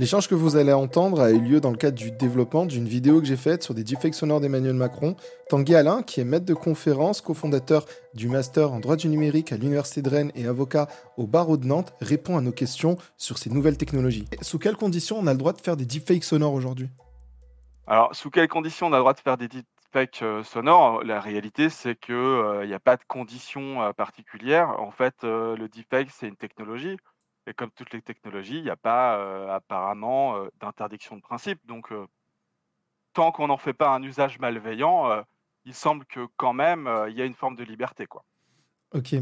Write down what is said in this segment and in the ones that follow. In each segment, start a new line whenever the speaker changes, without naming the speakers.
L'échange que vous allez entendre a eu lieu dans le cadre du développement d'une vidéo que j'ai faite sur des deepfakes sonores d'Emmanuel Macron. Tanguy Alain, qui est maître de conférence, cofondateur du master en droit du numérique à l'Université de Rennes et avocat au barreau de Nantes, répond à nos questions sur ces nouvelles technologies. Sous quelles conditions on a le droit de faire des deepfakes sonores aujourd'hui?
Alors, sous quelles conditions on a le droit de faire des deepfakes euh, sonores La réalité, c'est qu'il euh, n'y a pas de conditions euh, particulières. En fait, le deepfake, c'est une technologie. Et comme toutes les technologies, il n'y a pas apparemment d'interdiction de principe. Donc, tant qu'on n'en fait pas un usage malveillant, il semble que quand même, il y a une forme de liberté. Quoi.
Ok.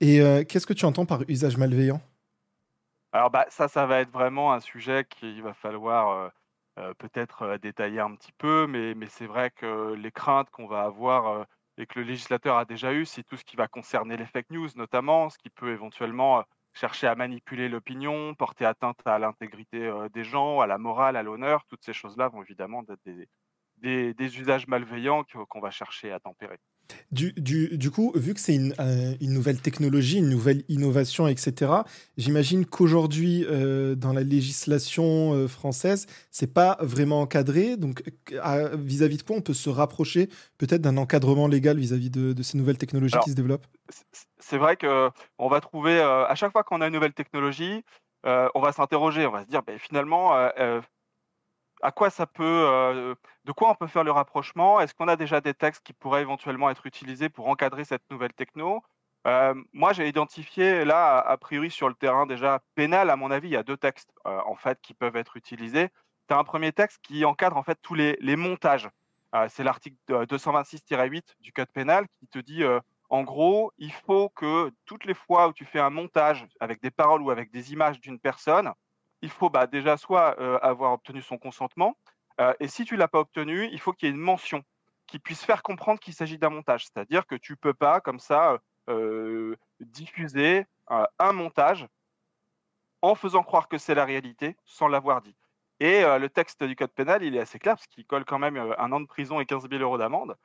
Et qu'est-ce que tu entends par usage malveillant?
Alors, bah, ça, ça va être vraiment un sujet qu'il va falloir peut-être détailler un petit peu, mais, mais c'est vrai que les craintes qu'on va avoir et que le législateur a déjà eues, c'est tout ce qui va concerner les fake news notamment, ce qui peut éventuellement chercher à manipuler l'opinion, porter atteinte à l'intégrité des gens, à la morale, à l'honneur, toutes ces choses-là vont évidemment être des, des, usages malveillants qu'on va chercher à tempérer.
Du, du, du, coup, vu que c'est une, une, nouvelle technologie, une nouvelle innovation, etc., j'imagine qu'aujourd'hui, dans la législation française, c'est pas vraiment encadré. Donc, vis-à-vis de quoi on peut se rapprocher peut-être d'un encadrement légal vis-à-vis de, de, ces nouvelles technologies qui se développent?
c'est vrai qu'on va trouver, euh, à chaque fois qu'on a une nouvelle technologie, euh, on va s'interroger, on va se dire, ben, finalement, euh, à quoi ça peut, de quoi on peut faire le rapprochement? Est-ce qu'on a déjà des textes qui pourraient éventuellement être utilisés pour encadrer cette nouvelle techno? Moi, j'ai identifié là, a, priori sur le terrain déjà pénal, à mon avis, il y a deux textes en fait qui peuvent être utilisés. Tu as un premier texte qui encadre en fait tous les, les montages. C'est l'article 226-8 du Code pénal qui te dit en gros, il faut que toutes les fois où tu fais un montage avec des paroles ou avec des images d'une personne, il faut bah, déjà soit euh, avoir obtenu son consentement, euh, et si tu l'as pas obtenu, il faut qu'il y ait une mention qui puisse faire comprendre qu'il s'agit d'un montage. C'est-à-dire que tu ne peux pas, comme ça, euh, diffuser un montage en faisant croire que c'est la réalité sans l'avoir dit. Et le texte du code pénal, il est assez clair parce qu'il colle quand même un an de prison et 15 000 euros d'amende.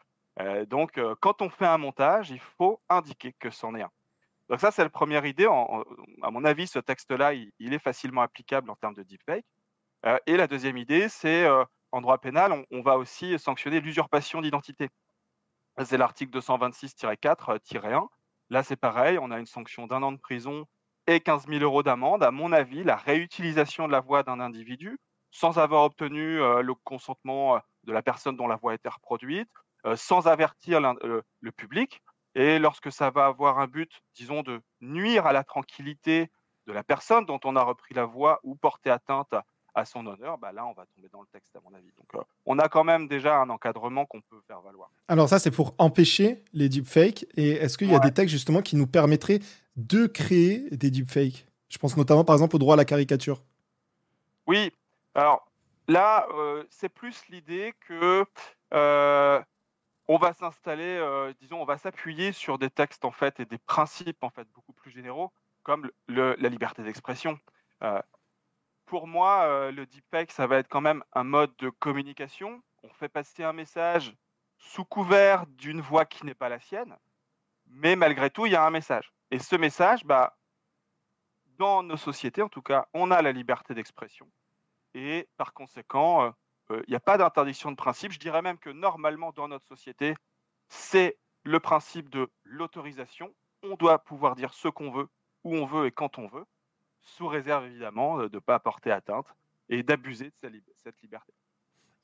Donc, quand on fait un montage, il faut indiquer que c'en est un. Donc ça, c'est la première idée. à mon avis, ce texte-là, il, est facilement applicable en termes de deepfake. Euh, et la deuxième idée, c'est en droit pénal, on, va aussi sanctionner l'usurpation d'identité. C'est l'article 226-4-1. Là, c'est pareil, on a une sanction d'un an de prison et 15 000 euros d'amende. À mon avis, la réutilisation de la voix d'un individu sans avoir obtenu le consentement de la personne dont la voix a été reproduite, euh, sans avertir euh, le public. Et lorsque ça va avoir un but, disons, de nuire à la tranquillité de la personne dont on a repris la voix ou porter atteinte à, son honneur, bah là, on va tomber dans le texte, à mon avis. Donc, euh, on a quand même déjà un encadrement qu'on peut faire valoir.
Alors, ça, c'est pour empêcher les deepfakes. Et est-ce qu'il y a des textes, justement, qui nous permettraient de créer des deepfakes? Je pense notamment, par exemple, au droit à la caricature.
Oui. Alors, là, c'est plus l'idée que on va s'installer, euh, disons, on va s'appuyer sur des textes en fait et des principes en fait beaucoup plus généraux, comme la liberté d'expression. Euh, pour moi, euh, le deepfake, ça va être quand même un mode de communication. On fait passer un message sous couvert d'une voix qui n'est pas la sienne, mais malgré tout, il y a un message. Et ce message, bah, dans nos sociétés, en tout cas, on a la liberté d'expression. Et par conséquent, n'y a pas d'interdiction de principe. Je dirais même que normalement, dans notre société, c'est le principe de l'autorisation. On doit pouvoir dire ce qu'on veut, où on veut et quand on veut, sous réserve évidemment de ne pas porter atteinte et d'abuser de cette liberté.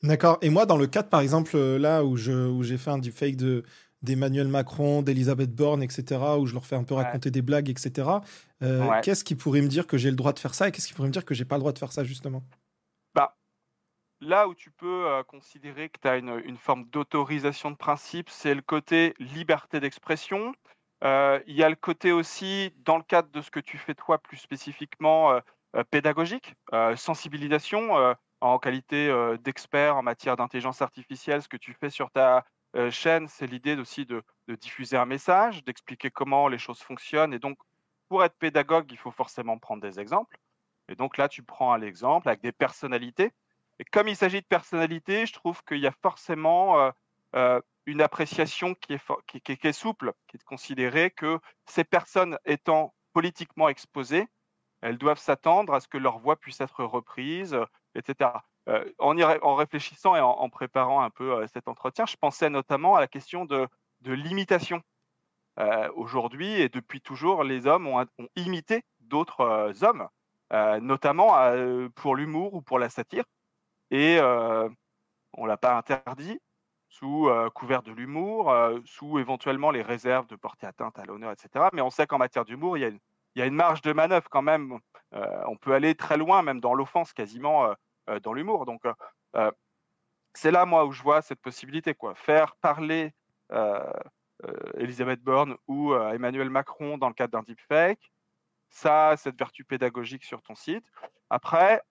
D'accord. Et moi, dans le cadre, par exemple, euh, là où j'ai fait un deepfake de d'Emmanuel Macron, d'Elisabeth Borne, etc., où je leur fais un peu raconter des blagues, etc., euh, qu'est-ce qui pourrait me dire que j'ai le droit de faire ça et qu'est-ce qui pourrait me dire que j'ai pas le droit de faire ça, justement?
Là où tu peux considérer que tu as une, forme d'autorisation de principe, c'est le côté liberté d'expression. il y a le côté aussi, dans le cadre de ce que tu fais toi plus spécifiquement, pédagogique, sensibilisation en qualité d'expert en matière d'intelligence artificielle. Ce que tu fais sur ta chaîne, c'est l'idée aussi de, diffuser un message, d'expliquer comment les choses fonctionnent. Et donc, pour être pédagogue, il faut forcément prendre des exemples. Et donc là, tu prends un exemple avec des personnalités et comme il s'agit de personnalité, je trouve qu'il y a forcément euh, euh, une appréciation qui est, souple, qui est de considérer que ces personnes étant politiquement exposées, elles doivent s'attendre à ce que leur voix puisse être reprise, etc. en, y en réfléchissant et en, préparant un peu cet entretien, je pensais notamment à la question de, l'imitation. Aujourd'hui et depuis toujours, les hommes ont imité d'autres hommes, notamment pour l'humour ou pour la satire. Et on ne l'a pas interdit, sous couvert de l'humour, sous éventuellement les réserves de porter atteinte à l'honneur, etc. Mais on sait qu'en matière d'humour, il y a une marge de manœuvre quand même. Euh, on peut aller très loin, même dans l'offense, quasiment euh, euh, dans l'humour. Donc, c'est là, moi, où je vois cette possibilité. Quoi. Faire parler Elisabeth Borne ou Emmanuel Macron dans le cadre d'un deepfake, ça cette vertu pédagogique sur ton site. Après,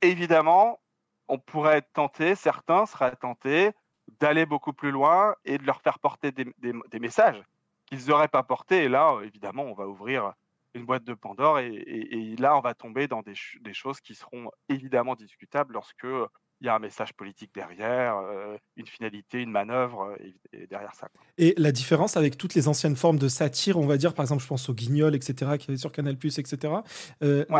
évidemment, on pourrait être tenté, certains seraient tentés d'aller beaucoup plus loin et de leur faire porter des, messages qu'ils n'auraient pas portés. Et là, évidemment, on va ouvrir une boîte de Pandore. Et, là, on va tomber dans des, choses qui seront évidemment discutables lorsque il y a un message politique derrière, une finalité, une manœuvre derrière ça.
Et la différence avec toutes les anciennes formes de satire, on va dire, par exemple, je pense au Guignol, etc., qui avait sur Canal+, etc.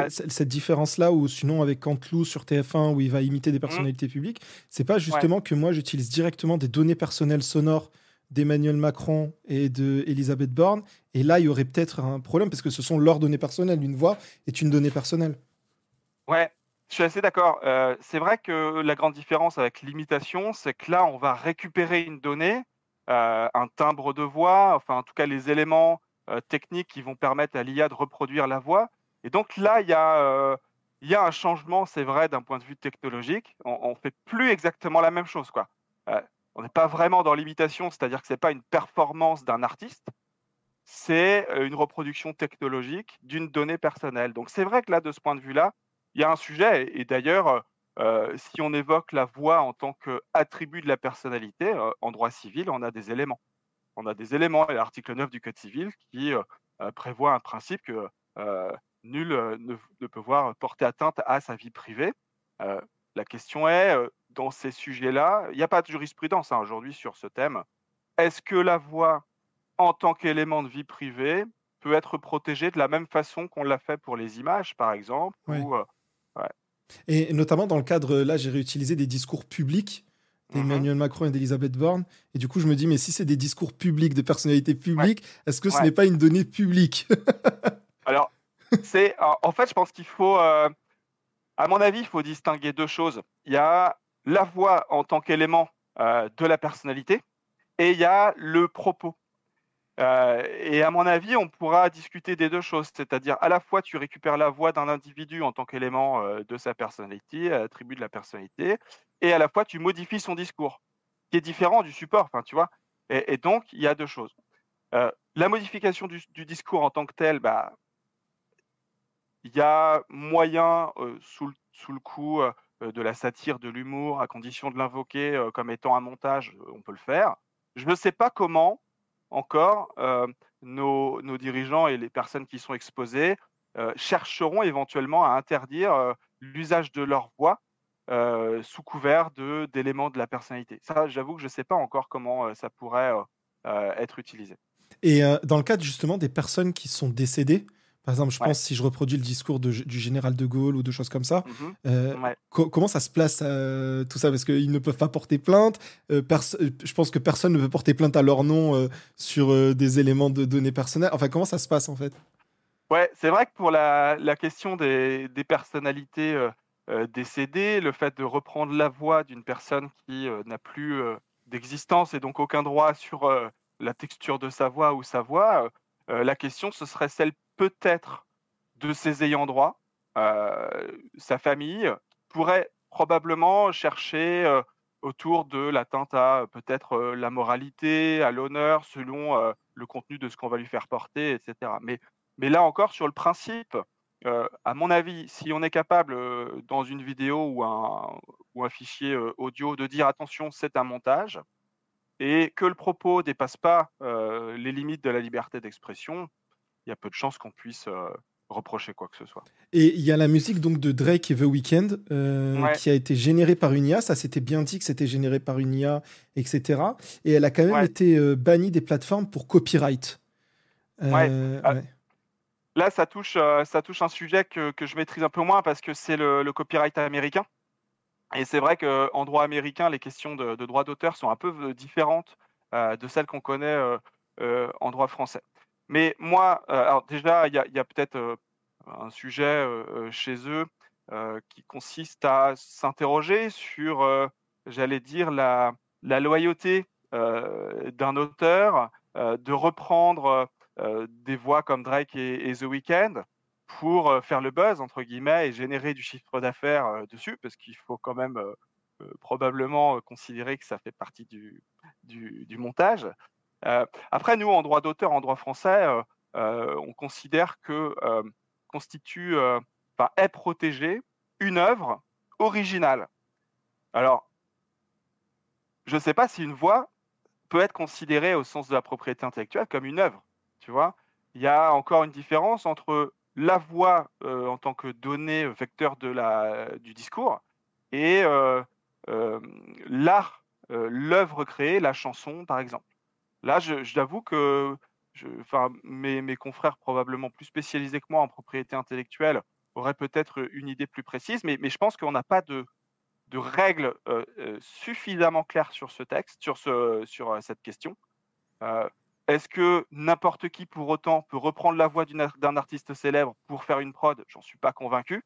Cette différence-là, ou sinon avec Canteloup sur TF1, où il va imiter des mmh. personnalités publiques, c'est pas justement que moi, j'utilise directement des données personnelles sonores d'Emmanuel Macron et de Elisabeth Borne. Et là, il y aurait peut-être un problème parce que ce sont leurs données personnelles. Une voix est une donnée personnelle.
Ouais, je suis assez d'accord. Euh, c'est vrai que la grande différence avec l'imitation, c'est que là, on va récupérer une donnée, euh, un timbre de voix, enfin en tout cas les éléments euh, techniques qui vont permettre à l'IA de reproduire la voix. Et donc là, il y a, un changement, c'est vrai, d'un point de vue technologique. On ne fait plus exactement la même chose. Quoi on n'est pas vraiment dans l'imitation, c'est-à-dire que ce n'est pas une performance d'un artiste, c'est une reproduction technologique d'une donnée personnelle. Donc c'est vrai que là, de ce point de vue-là, il y a un sujet, et d'ailleurs, euh, si on évoque la voix en tant qu'attribut de la personnalité, euh, en droit civil, on a des éléments. On a des éléments, et l'article 9 du Code civil qui prévoit un principe que nul ne, peut voir porter atteinte à sa vie privée. la question est, dans ces sujets-là, il n'y a pas de jurisprudence hein, aujourd'hui sur ce thème. Est-ce que la voix, en tant qu'élément de vie privée, peut être protégée de la même façon qu'on l'a fait pour les images, par exemple
Et notamment dans le cadre, là, j'ai réutilisé des discours publics d'Emmanuel mmh Macron et d'Elisabeth Borne. Et du coup, je me dis, mais si c'est des discours publics de personnalités publiques, est-ce que ce n'est pas une donnée publique?
Alors, c'est en fait, je pense qu'il faut, euh, à mon avis, il faut distinguer deux choses. Il y a la voix en tant qu'élément euh, de la personnalité et il y a le propos. Euh, et à mon avis, on pourra discuter des deux choses, c'est-à-dire à la fois tu récupères la voix d'un individu en tant qu'élément euh, de sa personnalité, attribut de la personnalité, et à la fois tu modifies son discours, qui est différent du support, tu vois. Et, donc il y a deux choses. la modification du, discours en tant que tel, bah, il y a moyen sous, sous, le coup euh, de la satire, de l'humour, à condition de l'invoquer euh, comme étant un montage, euh, on peut le faire. Je ne sais pas comment encore nos, dirigeants et les personnes qui sont exposées chercheront éventuellement à interdire l'usage de leur voix sous couvert d'éléments de, la personnalité. Ça, j'avoue que je ne sais pas encore comment ça pourrait être utilisé.
Et dans le cadre justement des personnes qui sont décédées, par exemple, je pense si je reproduis le discours du général de Gaulle ou de choses comme ça, mmh euh, comment ça se place euh, tout ça? Parce qu'ils ne peuvent pas porter plainte. Euh, je pense que personne ne peut porter plainte à leur nom sur des éléments de données personnelles. Enfin, comment ça se passe en fait?
Ouais, c'est vrai que pour la, question des, personnalités décédées, le fait de reprendre la voix d'une personne qui n'a plus d'existence et donc aucun droit sur la texture de sa voix ou sa voix, la question ce serait celle peut-être de ses ayants droit, euh, sa famille, pourrait probablement chercher euh, autour de l'atteinte à peut-être euh, la moralité, à l'honneur, selon le contenu de ce qu'on va lui faire porter, etc. Mais, mais là encore, sur le principe, à mon avis, si on est capable, dans une vidéo ou un, ou un fichier audio, de dire attention, c'est un montage, et que le propos ne dépasse pas les limites de la liberté d'expression, il y a peu de chances qu'on puisse euh, reprocher quoi que ce soit.
Et il y a la musique donc de Drake et The Weeknd euh, qui a été générée par une IA. Ça c'était bien dit que c'était généré par une IA, etc. Et elle a quand même été euh, bannie des plateformes pour copyright.
Ah, Là, ça touche, ça touche un sujet que que je maîtrise un peu moins parce que c'est le le copyright américain et c'est vrai qu'en droit américain, les questions de droit d'auteur sont un peu v différentes, heu, de celles qu'on connaît, heu, en droit français. Mais moi, alors déjà, il y a peut-être, un sujet, chez eux, qui consiste à s'interroger sur, j'allais dire la loyauté, d'un auteur, de reprendre, des voix comme Drake et The Weeknd pour, «faire le buzz» entre guillemets et générer du chiffre d'affaires, dessus. Parce qu'il faut quand même, probablement, considérer que ça fait partie du du montage. Après nous, en droit d'auteur, en droit français, on considère que, constitue, enfin est protégée une œuvre originale. Alors je sais pas si une voix peut être considérée au sens de la propriété intellectuelle comme une œuvre, tu vois? Il y a encore une différence entre la voix, heu, en tant que donnée, vecteur de la du discours et l'art, l'œuvre créée, la chanson par exemple. Là, je j'avoue que mes mes confrères probablement plus spécialisés que moi en propriété intellectuelle auraient peut-être une idée plus précise, mais mais je pense qu'on n'a pas de de règles, suffisamment claires sur ce texte, sur ce sur, cette question. Est-ce que n'importe qui pour autant peut reprendre la voix d'un artiste célèbre pour faire une prod? J'en suis pas convaincu.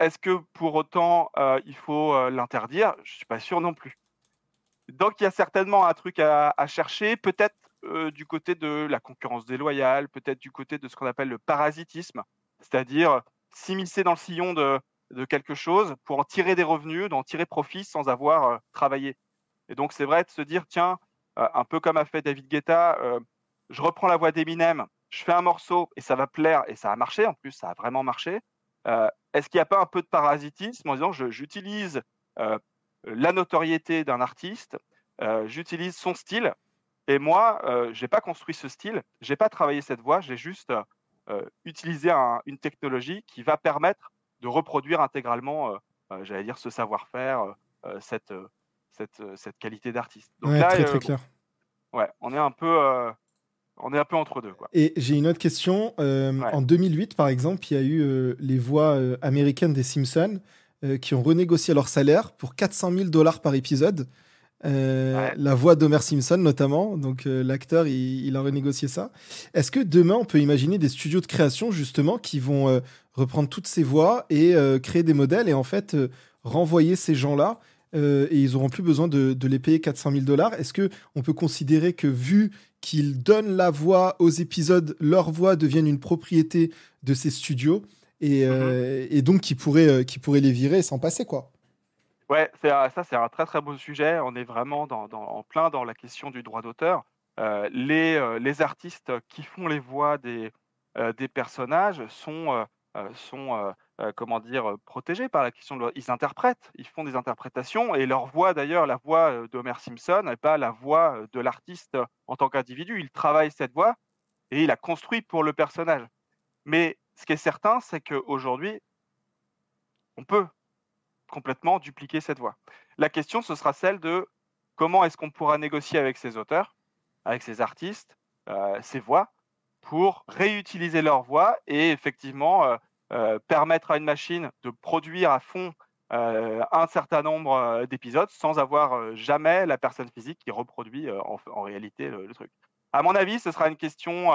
Est-ce que pour autant, heu, il faut, heu, l'interdire? Je suis pas sûr non plus. Donc il y a certainement un truc à chercher, peut-être, heu, du côté de la concurrence déloyale, peut-être du côté de ce qu'on appelle le parasitisme, c'est-à-dire s'immiscer dans le sillon de de quelque chose pour en tirer des revenus, d'en tirer profit sans avoir, travaillé et donc c'est vrai de se dire: «Tiens», un peu comme a fait David Guetta, heu: «Je reprends la voix d'Eminem, je fais un morceau et ça va plaire» et ça a marché en plus, ça a vraiment marché. Heu, est-ce qu'il y a pas un peu de parasitisme en disant: «Je j'utilise, la notoriété d'un artiste, j'utilise son style et moi, heu, j'ai pas construit ce style, j'ai pas travaillé cette voix, j'ai juste, utilisé un une technologie qui va permettre de reproduire intégralement, j'allais dire ce savoir-faire, cette, cette, heu, cette qualité d'artiste». Donc
Ouais,
là,
très,
heu,
très clair.
ouais, on est un peu, heu, on est un peu entre 2 quoi.
Et j'ai une autre question, hem,
Ouais.
en 2008 par exemple, il y a eu, les voix, américaines des Simpsons, qui ont renégocié leur salaire pour 400 000 $ par épisode.
Ouais.
la voix d'Homer Simpson notamment, donc l'acteur il il a renégocié ça. Est-ce que demain on peut imaginer des studios de création justement qui vont, reprendre toutes ces voix et créer des modèles et en fait, renvoyer ces gens-là, heu et ils auront plus besoin de de les payer 400 000 $? Est-ce qu'on peut considérer que vu qu'ils donnent la voix aux épisodes, leurs voix deviennent une propriété de ces studios et
mh.
heu et donc qu'ils pourraient, qu'ils pourraient les virer et s'en passer quoi?
Ouais, ça c'est un très, très beau sujet. On est vraiment dans dans en plein dans la question du droit d'auteur. Les, artistes qui font les voix des, personnages sont, heu, comment dire? Heu, protégés par la question de loi ils interprètent, ils font des interprétations et leur voix d'ailleurs, la voix, heu, d'Homer Simpson n'est pas la voix, de l'artiste en tant qu'individu. Il travaille cette voix et il a construit pour le personnage. Mais ce qui est certain, c'est qu'aujourd'hui on peut complètement dupliquer cette voix. La question, ce sera celle de comment est-ce qu'on pourra négocier avec ces auteurs, avec ces artistes, ces voix pour réutiliser leurs voix et effectivement, permettre à une machine de produire à fond, heu, un certain nombre, heu, d'épisodes sans avoir, jamais la personne physique qui reproduit, en réalité le truc. À mon avis, ce sera une question,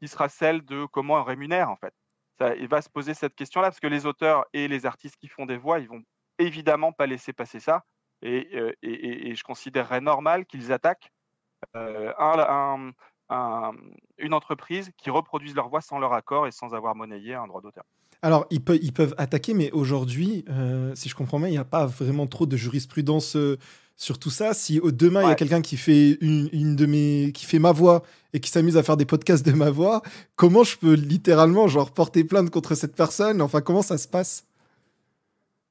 qui sera celle de comment on rémunère en fait. Ça il va se poser cette question-là parce que les auteurs et les artistes qui font des voix, ils vont évidemment pas laisser passer ça et je considérerais normal qu'ils attaquent, un un une entreprise qui reproduise leur voix sans leur accord et sans avoir monnayé un droit d'auteur.
Alors, ils peu ils peuvent attaquer, mais aujourd'hui, heu, si je comprends bien, il y a pas vraiment trop de jurisprudence, heu, sur tout ça. Si, demain, il y a quelqu'un qui fait une une de mes qui fait ma voix et qui s'amuse à faire des podcasts de ma voix, comment je peux littéralement, genre, porter plainte contre cette personne? Enfin, comment ça se passe?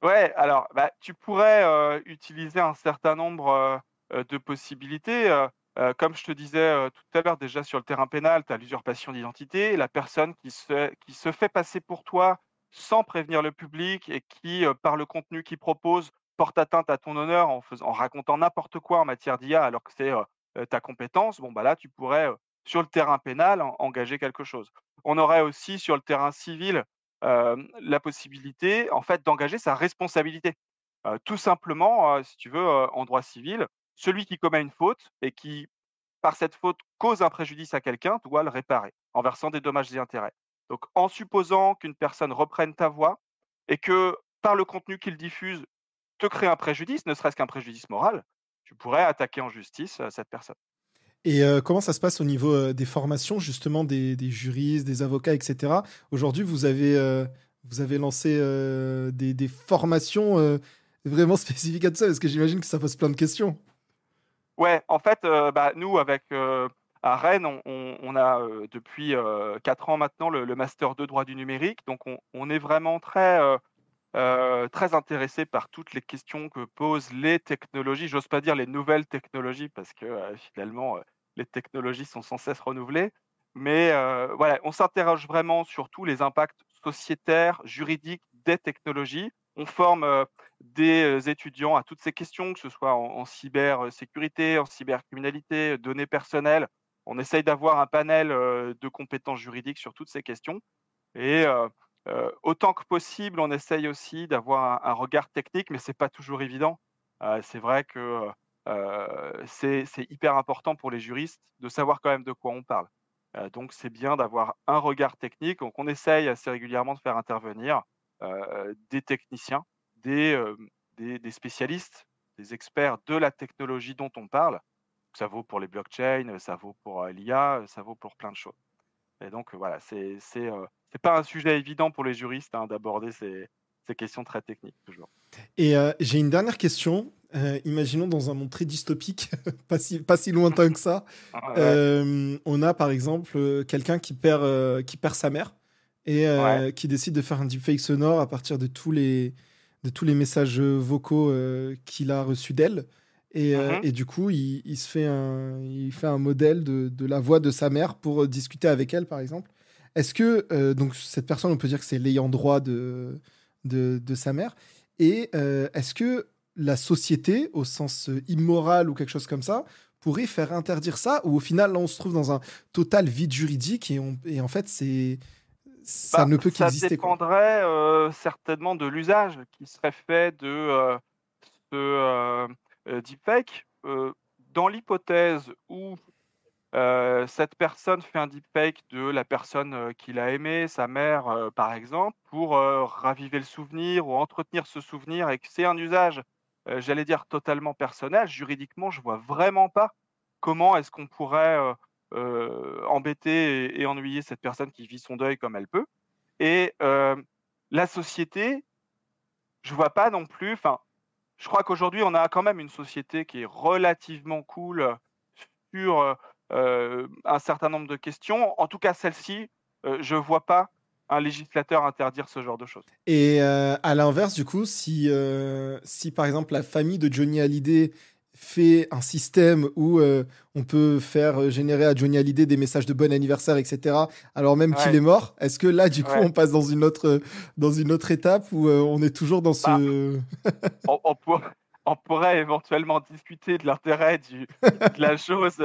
Ouais, alors, bah, tu pourrais, heu, utiliser un certain nombre, de possibilités, heu, comme je te disais, heu, tout à l'heure, déjà sur le terrain pénal, tu as l'usurpation d'identité, la personne qui se qui se fait passer pour toi sans prévenir le public et qui, heu, par le contenu qu'il propose, porte atteinte à ton honneur en fais en racontant n'importe quoi en matière d'IA alors que c'est, ta compétence. Bon, bah, là, tu pourrais, sur le terrain pénal, en engager quelque chose. on aurait aussi sur le terrain civil la possibilité en fait d'engager sa responsabilité. tout simplement, si tu veux, en droit civil, celui qui commet une faute et qui, par cette faute, cause un préjudice à quelqu'un doit le réparer en versant des dommages et intérêts. Donc, en supposant qu'une personne reprenne ta voix et que par le contenu qu'il diffuse te crée un préjudice, ne serait-ce qu'un préjudice moral, tu pourrais attaquer en justice cette personne.
Et comment ça se passe au niveau des formations, justement, des, juristes, des avocats, etc. Aujourd'hui, vous avez, vous avez lancé des, formations vraiment spécifiques à ça, parce que j'imagine que ça pose plein de questions.
Ouais, en fait, bah, nous, avec à Rennes, on, a depuis 4 ans maintenant le, Master 2 droit du numérique. Donc, on, est vraiment très, très intéressé par toutes les questions que posent les technologies. J'ose pas dire les nouvelles technologies parce que finalement, les technologies sont sans cesse renouvelées. Mais voilà, on s'interroge vraiment sur tous les impacts sociétaires, juridiques des technologies. On forme des étudiants à toutes ces questions, que ce soit en, cybersécurité, en cybercriminalité, données personnelles. On essaye d'avoir un panel de compétences juridiques sur toutes ces questions. Et autant que possible, on essaye aussi d'avoir un, regard technique, mais ce n'est pas toujours évident. c'est vrai que c'est hyper important pour les juristes de savoir quand même de quoi on parle. donc c'est bien d'avoir un regard technique. Donc on essaye assez régulièrement de faire intervenir des techniciens, des, des, spécialistes, des experts de la technologie dont on parle, ça vaut pour les blockchains, ça vaut pour l'IA, ça vaut pour plein de choses. Et donc voilà, c'est c'est pas un sujet évident pour les juristes hein, d'aborder ces, ces, questions très techniques toujours.
Et j'ai une dernière question. imaginons dans un monde très dystopique, pas si pas si lointain que ça, ah on a par exemple quelqu'un qui perd qui perd sa mère et qui décide de faire un deepfake sonore à partir de tous les de tous les messages vocaux qu'il a reçus d'elle. Mmh et, du coup, il, se fait un, il fait un modèle de, la voix de sa mère pour euh, discuter avec elle, par exemple. Est-ce que euh, donc cette personne, on peut dire que c'est l'ayant droit de, de, sa mère Et euh, est-ce que la société, au sens immoral ou quelque chose comme ça, pourrait faire interdire ça Ou au final, là, on se trouve dans un total vide juridique et, on, et en fait, c'est ça bah, ne peut qu'exister.
Ça dépendrait certainement de l'usage qui serait fait de ce euh, deepfake, euh, dans l'hypothèse où euh, cette personne fait un deepfake de la personne qu'il a aimée, sa mère par exemple, pour raviver le souvenir ou entretenir ce souvenir et que c'est un usage, j'allais dire totalement personnel, juridiquement, je vois vraiment pas comment est-ce qu'on pourrait embêter et, ennuyer cette personne qui vit son deuil comme elle peut. Et la société, je vois pas non plus, enfin, je crois qu'aujourd'hui, on a quand même une société qui est relativement cool sur euh, un certain nombre de questions. En tout cas, celle-ci, euh, je vois pas un législateur interdire ce genre de choses.
Et euh, à l'inverse, du coup, si, si par exemple la famille de Johnny Hallyday fait un système où euh, on peut faire euh, générer à Johnny Hallyday des messages de bon anniversaire, etc., alors même qu'il est mort. Est-ce que là, du coup, on passe dans une autre, dans une autre étape où euh, on est toujours dans ce...
Bah, on, pourrait éventuellement discuter de l'intérêt de la chose.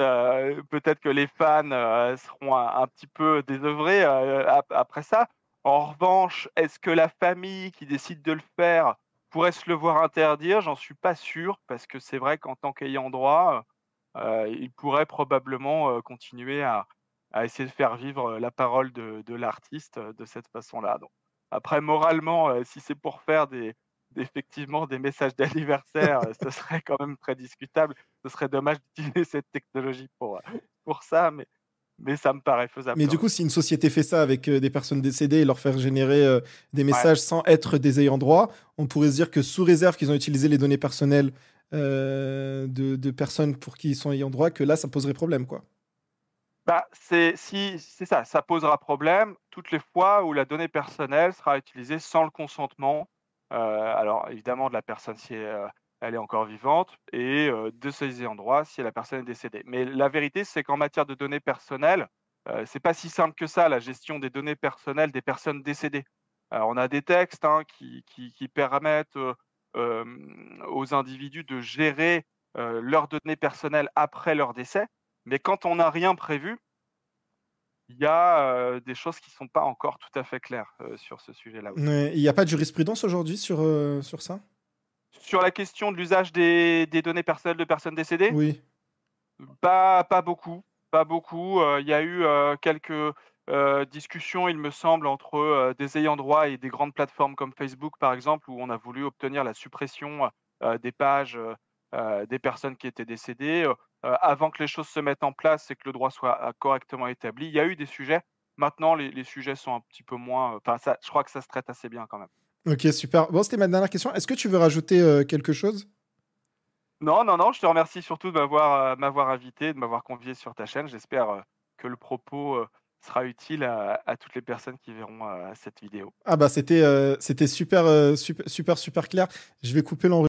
Peut-être que les fans seront un, petit peu désœuvrés après ça. En revanche, est-ce que la famille qui décide de le faire pourrait se le voir interdire, j'en suis pas sûr, parce que c'est vrai qu'en tant qu'ayant droit, euh, il pourrait probablement euh, continuer à, essayer de faire vivre la parole de, l'artiste euh, de cette façon-là. Après, moralement, si c'est pour faire effectivement des messages d'anniversaire, ce serait quand même très discutable. Ce serait dommage d'utiliser cette technologie pour, pour ça, mais mais ça me paraît faisable.
Mais du coup, si une société fait ça avec euh, des personnes décédées et leur faire générer euh, des messages sans être des ayants droit, on pourrait se dire que sous réserve qu'ils ont utilisé les données personnelles euh, de, personnes pour qui ils sont ayants droit, que là, ça poserait problème, quoi.
Bah, c'est si, ça, ça posera problème toutes les fois où la donnée personnelle sera utilisée sans le consentement. alors évidemment de la personne si elle est encore vivante, et de ses endroits si la personne est décédée. Mais la vérité, c'est qu'en matière de données personnelles, ce c'est pas si simple que ça, la gestion des données personnelles des personnes décédées. Alors, on a des textes hein, qui, qui, permettent aux individus de gérer leurs données personnelles après leur décès, mais quand on n'a rien prévu, il y a des choses qui ne sont pas encore tout à fait claires sur ce sujet-là.
Il n'y a pas de jurisprudence aujourd'hui sur, sur ça?
Sur la question de l'usage des, des, données personnelles de personnes décédées
Oui.
Pas, pas beaucoup. Pas beaucoup. Il y a eu quelques discussions, il me semble, entre des ayants droit et des grandes plateformes comme Facebook, par exemple, où on a voulu obtenir la suppression des pages des personnes qui étaient décédées. avant que les choses se mettent en place et que le droit soit correctement établi, il y a eu des sujets. Maintenant, les, sujets sont un petit peu moins. Enfin, je crois que ça se traite assez bien quand même.
Ok, super. Bon, c'était ma dernière question. Est-ce que tu veux rajouter quelque chose?
Non, non, non, je te remercie surtout de m'avoir, m'avoir invité, de m'avoir convié sur ta chaîne. J'espère que le propos sera utile à, toutes les personnes qui verront cette vidéo.
Ah bah c'était, c'était super, super, super, super clair. Je vais couper l'enregistrement.